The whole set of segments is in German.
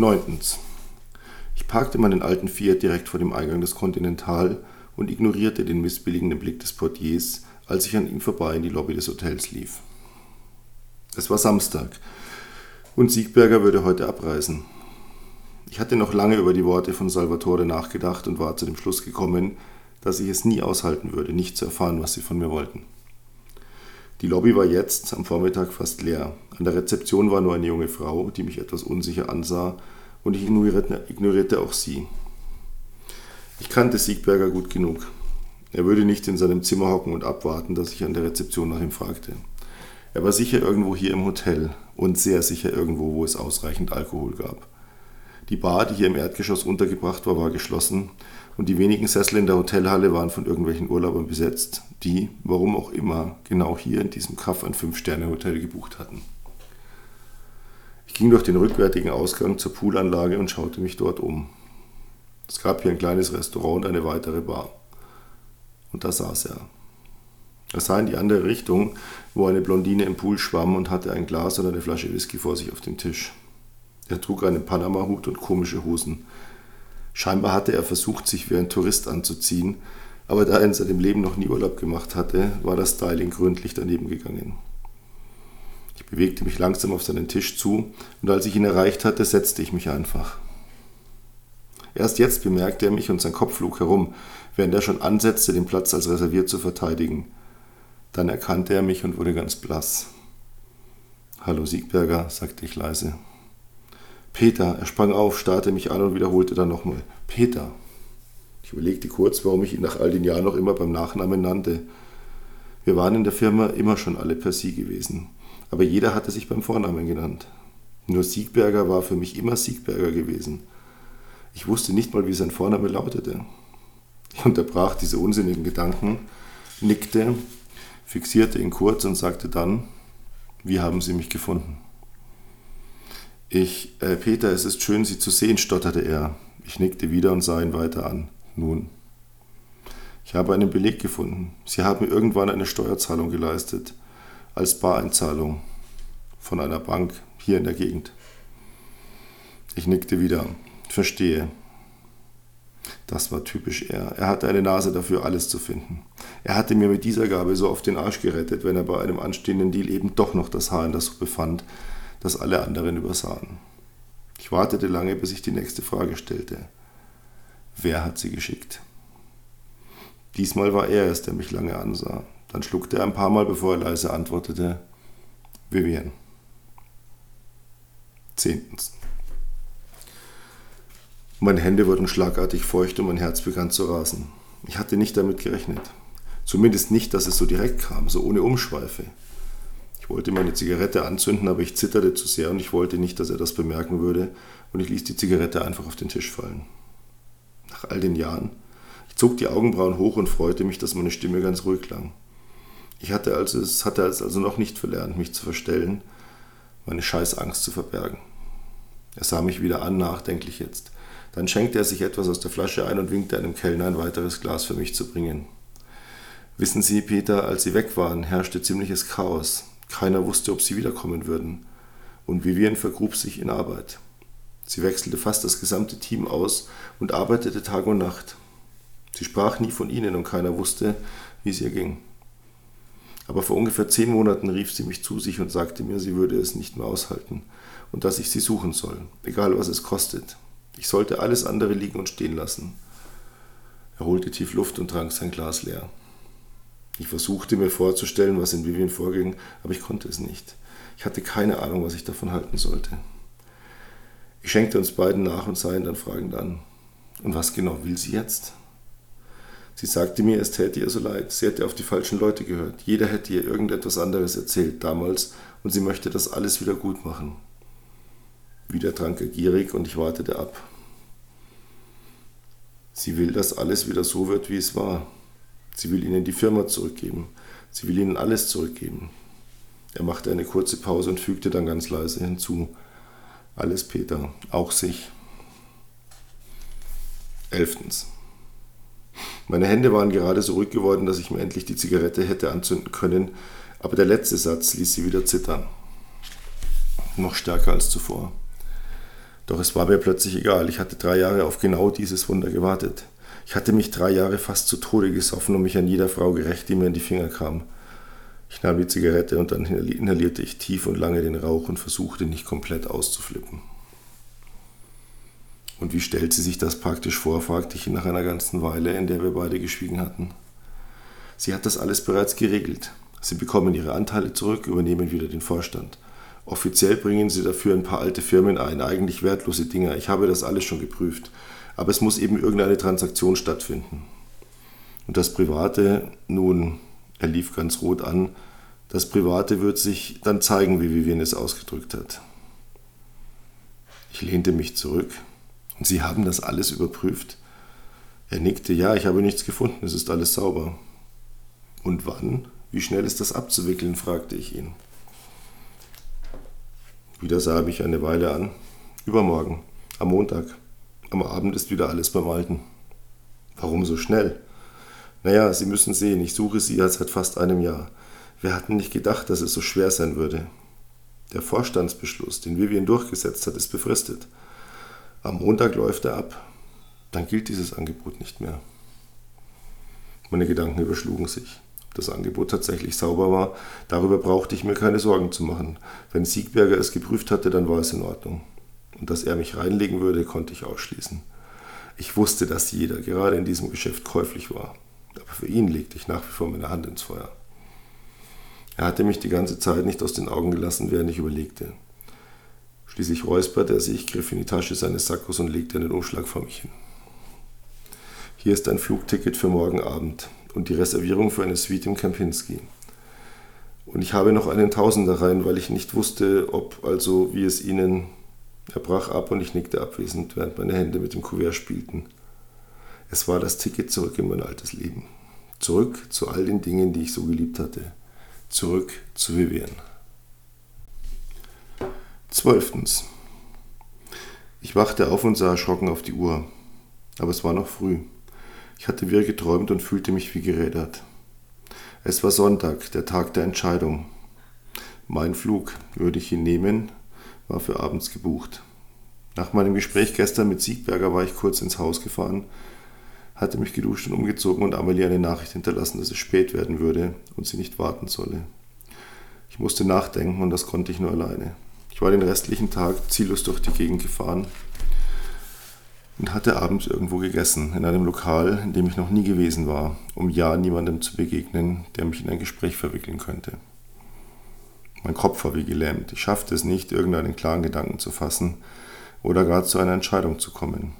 Neuntens. Ich parkte meinen alten Fiat direkt vor dem Eingang des Continental und ignorierte den missbilligenden Blick des Portiers, als ich an ihm vorbei in die Lobby des Hotels lief. Es war Samstag und Siegberger würde heute abreisen. Ich hatte noch lange über die Worte von Salvatore nachgedacht und war zu dem Schluss gekommen, dass ich es nie aushalten würde, nicht zu erfahren, was sie von mir wollten. Die Lobby war jetzt am Vormittag fast leer. An der Rezeption war nur eine junge Frau, die mich etwas unsicher ansah, und ich ignorierte, auch sie. Ich kannte Siegberger gut genug. Er würde nicht in seinem Zimmer hocken und abwarten, dass ich an der Rezeption nach ihm fragte. Er war sicher irgendwo hier im Hotel und sehr sicher irgendwo, wo es ausreichend Alkohol gab. Die Bar, die hier im Erdgeschoss untergebracht war, war geschlossen und die wenigen Sessel in der Hotelhalle waren von irgendwelchen Urlaubern besetzt, die, warum auch immer, genau hier in diesem Kaff ein Fünf-Sterne-Hotel gebucht hatten. Ich ging durch den rückwärtigen Ausgang zur Poolanlage und schaute mich dort um. Es gab hier ein kleines Restaurant und eine weitere Bar. Und da saß er. Er sah in die andere Richtung, wo eine Blondine im Pool schwamm und hatte ein Glas und eine Flasche Whisky vor sich auf dem Tisch. Er trug einen Panama-Hut und komische Hosen. Scheinbar hatte er versucht, sich wie ein Tourist anzuziehen, aber da er in seinem Leben noch nie Urlaub gemacht hatte, war das Styling gründlich daneben gegangen. Ich bewegte mich langsam auf seinen Tisch zu und als ich ihn erreicht hatte, setzte ich mich einfach. Erst jetzt bemerkte er mich und sein Kopf flog herum, während er schon ansetzte, den Platz als reserviert zu verteidigen. Dann erkannte er mich und wurde ganz blass. Hallo Siegberger, sagte ich leise. Peter, er sprang auf, starrte mich an und wiederholte dann nochmal. Peter. Ich überlegte kurz, warum ich ihn nach all den Jahren noch immer beim Nachnamen nannte. Wir waren in der Firma immer schon alle per Sie gewesen, aber jeder hatte sich beim Vornamen genannt. Nur Siegberger war für mich immer Siegberger gewesen. Ich wusste nicht mal, wie sein Vorname lautete. Ich unterbrach diese unsinnigen Gedanken, nickte, fixierte ihn kurz und sagte dann, wie haben Sie mich gefunden? Ich, äh, Peter, es ist schön, Sie zu sehen, stotterte er. Ich nickte wieder und sah ihn weiter an. Nun. Ich habe einen Beleg gefunden. Sie haben irgendwann eine Steuerzahlung geleistet. Als Bareinzahlung. Von einer Bank hier in der Gegend. Ich nickte wieder. Verstehe. Das war typisch er. Er hatte eine Nase dafür, alles zu finden. Er hatte mir mit dieser Gabe so auf den Arsch gerettet, wenn er bei einem anstehenden Deal eben doch noch das Haar in der Suppe fand, das alle anderen übersahen. Ich wartete lange, bis ich die nächste Frage stellte. Wer hat sie geschickt? Diesmal war er es, der mich lange ansah. Dann schluckte er ein paar Mal, bevor er leise antwortete. Vivian. Zehntens. Meine Hände wurden schlagartig feucht und mein Herz begann zu rasen. Ich hatte nicht damit gerechnet. Zumindest nicht, dass es so direkt kam, so ohne Umschweife. Ich wollte meine Zigarette anzünden, aber ich zitterte zu sehr und ich wollte nicht, dass er das bemerken würde und ich ließ die Zigarette einfach auf den Tisch fallen. Nach all den Jahren. Ich zog die Augenbrauen hoch und freute mich, dass meine Stimme ganz ruhig klang. Ich hatte also, es hatte also noch nicht verlernt, mich zu verstellen, meine Scheißangst zu verbergen. Er sah mich wieder an, nachdenklich jetzt. Dann schenkte er sich etwas aus der Flasche ein und winkte einem Kellner ein weiteres Glas für mich zu bringen. Wissen Sie, Peter, als Sie weg waren, herrschte ziemliches Chaos. Keiner wusste, ob Sie wiederkommen würden. Und Vivian vergrub sich in Arbeit. Sie wechselte fast das gesamte Team aus und arbeitete Tag und Nacht. Sie sprach nie von Ihnen und keiner wusste, wie es ihr ging. Aber vor ungefähr zehn Monaten rief sie mich zu sich und sagte mir, sie würde es nicht mehr aushalten und dass ich sie suchen soll, egal was es kostet. Ich sollte alles andere liegen und stehen lassen. Er holte tief Luft und trank sein Glas leer. Ich versuchte mir vorzustellen, was in Vivian vorging, aber ich konnte es nicht. Ich hatte keine Ahnung, was ich davon halten sollte. Ich schenkte uns beiden nach und sah ihn dann fragend an. Und was genau will sie jetzt? Sie sagte mir, es täte ihr so leid. Sie hätte auf die falschen Leute gehört. Jeder hätte ihr irgendetwas anderes erzählt damals und sie möchte das alles wieder gut machen. Wieder trank er gierig und ich wartete ab. Sie will, dass alles wieder so wird, wie es war. Sie will ihnen die Firma zurückgeben. Sie will ihnen alles zurückgeben. Er machte eine kurze Pause und fügte dann ganz leise hinzu. Alles Peter, auch sich. Elftens. Meine Hände waren gerade so ruhig geworden, dass ich mir endlich die Zigarette hätte anzünden können, aber der letzte Satz ließ sie wieder zittern. Noch stärker als zuvor. Doch es war mir plötzlich egal. Ich hatte drei Jahre auf genau dieses Wunder gewartet. Ich hatte mich drei Jahre fast zu Tode gesoffen und mich an jeder Frau gerecht, die mir in die Finger kam. Ich nahm die Zigarette und dann inhalierte ich tief und lange den Rauch und versuchte nicht komplett auszuflippen. Und wie stellt sie sich das praktisch vor, fragte ich nach einer ganzen Weile, in der wir beide geschwiegen hatten. Sie hat das alles bereits geregelt. Sie bekommen ihre Anteile zurück, übernehmen wieder den Vorstand. Offiziell bringen sie dafür ein paar alte Firmen ein, eigentlich wertlose Dinger. Ich habe das alles schon geprüft. Aber es muss eben irgendeine Transaktion stattfinden. Und das Private, nun, er lief ganz rot an, das Private wird sich dann zeigen, wie Vivian es ausgedrückt hat. Ich lehnte mich zurück. Und Sie haben das alles überprüft? Er nickte, ja, ich habe nichts gefunden, es ist alles sauber. Und wann? Wie schnell ist das abzuwickeln? fragte ich ihn. Wieder sah er mich eine Weile an. Übermorgen, am Montag. Am Abend ist wieder alles beim Alten. Warum so schnell? Naja, Sie müssen sehen, ich suche Sie ja seit fast einem Jahr. Wir hatten nicht gedacht, dass es so schwer sein würde. Der Vorstandsbeschluss, den Vivian durchgesetzt hat, ist befristet. Am Montag läuft er ab. Dann gilt dieses Angebot nicht mehr. Meine Gedanken überschlugen sich das Angebot tatsächlich sauber war, darüber brauchte ich mir keine Sorgen zu machen. Wenn Siegberger es geprüft hatte, dann war es in Ordnung. Und dass er mich reinlegen würde, konnte ich ausschließen. Ich wusste, dass jeder, gerade in diesem Geschäft, käuflich war. Aber für ihn legte ich nach wie vor meine Hand ins Feuer. Er hatte mich die ganze Zeit nicht aus den Augen gelassen, während ich überlegte. Schließlich räusperte er sich, griff in die Tasche seines Sackos und legte einen Umschlag vor mich hin. Hier ist ein Flugticket für morgen Abend und die Reservierung für eine Suite im Kempinski. Und ich habe noch einen Tausender rein, weil ich nicht wusste, ob, also wie es Ihnen. Er brach ab und ich nickte abwesend, während meine Hände mit dem Kuvert spielten. Es war das Ticket zurück in mein altes Leben. Zurück zu all den Dingen, die ich so geliebt hatte. Zurück zu Vivian. Zwölftens. Ich wachte auf und sah erschrocken auf die Uhr. Aber es war noch früh. Ich hatte wirr geträumt und fühlte mich wie gerädert. Es war Sonntag, der Tag der Entscheidung. Mein Flug, würde ich ihn nehmen, war für abends gebucht. Nach meinem Gespräch gestern mit Siegberger war ich kurz ins Haus gefahren, hatte mich geduscht und umgezogen und Amelie eine Nachricht hinterlassen, dass es spät werden würde und sie nicht warten solle. Ich musste nachdenken und das konnte ich nur alleine. Ich war den restlichen Tag ziellos durch die Gegend gefahren, und hatte abends irgendwo gegessen, in einem Lokal, in dem ich noch nie gewesen war, um ja niemandem zu begegnen, der mich in ein Gespräch verwickeln könnte. Mein Kopf war wie gelähmt. Ich schaffte es nicht, irgendeinen klaren Gedanken zu fassen oder gar zu einer Entscheidung zu kommen.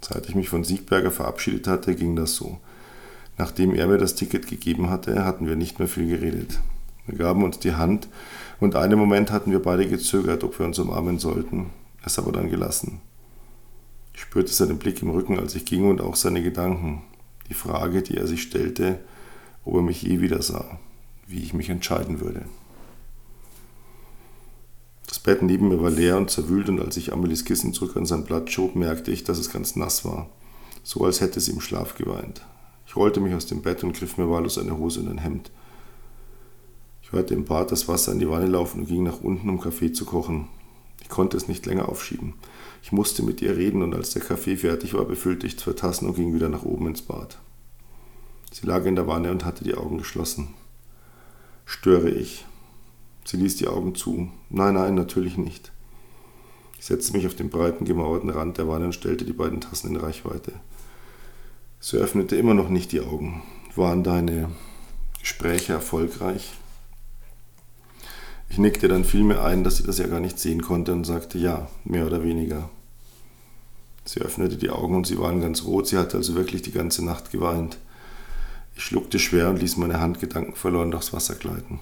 Seit ich mich von Siegberger verabschiedet hatte, ging das so. Nachdem er mir das Ticket gegeben hatte, hatten wir nicht mehr viel geredet. Wir gaben uns die Hand und einen Moment hatten wir beide gezögert, ob wir uns umarmen sollten, es aber dann gelassen. Ich spürte seinen Blick im Rücken, als ich ging, und auch seine Gedanken. Die Frage, die er sich stellte, ob er mich je wieder sah, wie ich mich entscheiden würde. Das Bett neben mir war leer und zerwühlt, und als ich Amelies Kissen zurück an sein Blatt schob, merkte ich, dass es ganz nass war, so als hätte sie im Schlaf geweint. Ich rollte mich aus dem Bett und griff mir wahllos eine Hose und ein Hemd. Ich hörte im Bad das Wasser in die Wanne laufen und ging nach unten, um Kaffee zu kochen. Ich konnte es nicht länger aufschieben. Ich musste mit ihr reden und als der Kaffee fertig war, befüllte ich zwei Tassen und ging wieder nach oben ins Bad. Sie lag in der Wanne und hatte die Augen geschlossen. Störe ich? Sie ließ die Augen zu. Nein, nein, natürlich nicht. Ich setzte mich auf den breiten, gemauerten Rand der Wanne und stellte die beiden Tassen in Reichweite. Sie öffnete immer noch nicht die Augen. Waren deine Gespräche erfolgreich? Ich nickte dann vielmehr ein, dass sie das ja gar nicht sehen konnte und sagte ja, mehr oder weniger. Sie öffnete die Augen und sie waren ganz rot, sie hatte also wirklich die ganze Nacht geweint. Ich schluckte schwer und ließ meine Hand gedankenverloren durchs Wasser gleiten.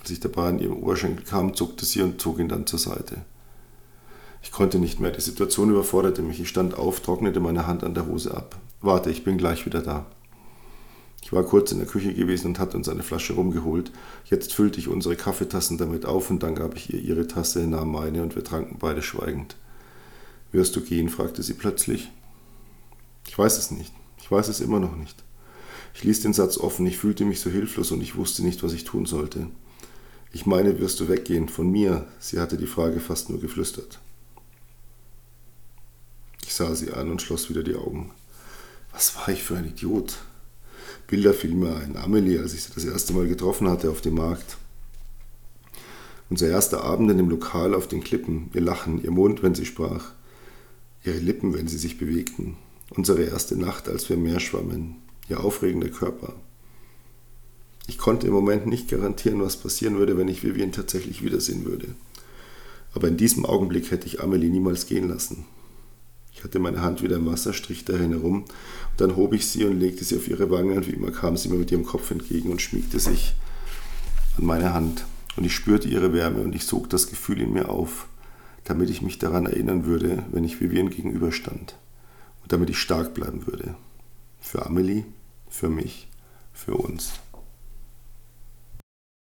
Als ich dabei an ihrem Oberschenkel kam, zuckte sie und zog ihn dann zur Seite. Ich konnte nicht mehr, die Situation überforderte mich. Ich stand auf, trocknete meine Hand an der Hose ab. Warte, ich bin gleich wieder da. Ich war kurz in der Küche gewesen und hatte uns eine Flasche rumgeholt. Jetzt füllte ich unsere Kaffeetassen damit auf und dann gab ich ihr ihre Tasse, nahm meine und wir tranken beide schweigend. Wirst du gehen? fragte sie plötzlich. Ich weiß es nicht. Ich weiß es immer noch nicht. Ich ließ den Satz offen, ich fühlte mich so hilflos und ich wusste nicht, was ich tun sollte. Ich meine, wirst du weggehen von mir? Sie hatte die Frage fast nur geflüstert. sah sie an und schloss wieder die Augen. Was war ich für ein Idiot? Bilder fielen mir ein. Amelie, als ich sie das erste Mal getroffen hatte auf dem Markt. Unser erster Abend in dem Lokal auf den Klippen, ihr Lachen, ihr Mund, wenn sie sprach, ihre Lippen, wenn sie sich bewegten, unsere erste Nacht, als wir im Meer schwammen, ihr aufregender Körper. Ich konnte im Moment nicht garantieren, was passieren würde, wenn ich Vivian tatsächlich wiedersehen würde. Aber in diesem Augenblick hätte ich Amelie niemals gehen lassen. Ich hatte meine Hand wieder im Wasser, strich dahin herum, und dann hob ich sie und legte sie auf ihre Wange, und wie immer kam sie mir mit ihrem Kopf entgegen und schmiegte sich an meine Hand. Und ich spürte ihre Wärme und ich sog das Gefühl in mir auf, damit ich mich daran erinnern würde, wenn ich Vivian gegenüberstand. Und damit ich stark bleiben würde. Für Amelie, für mich, für uns.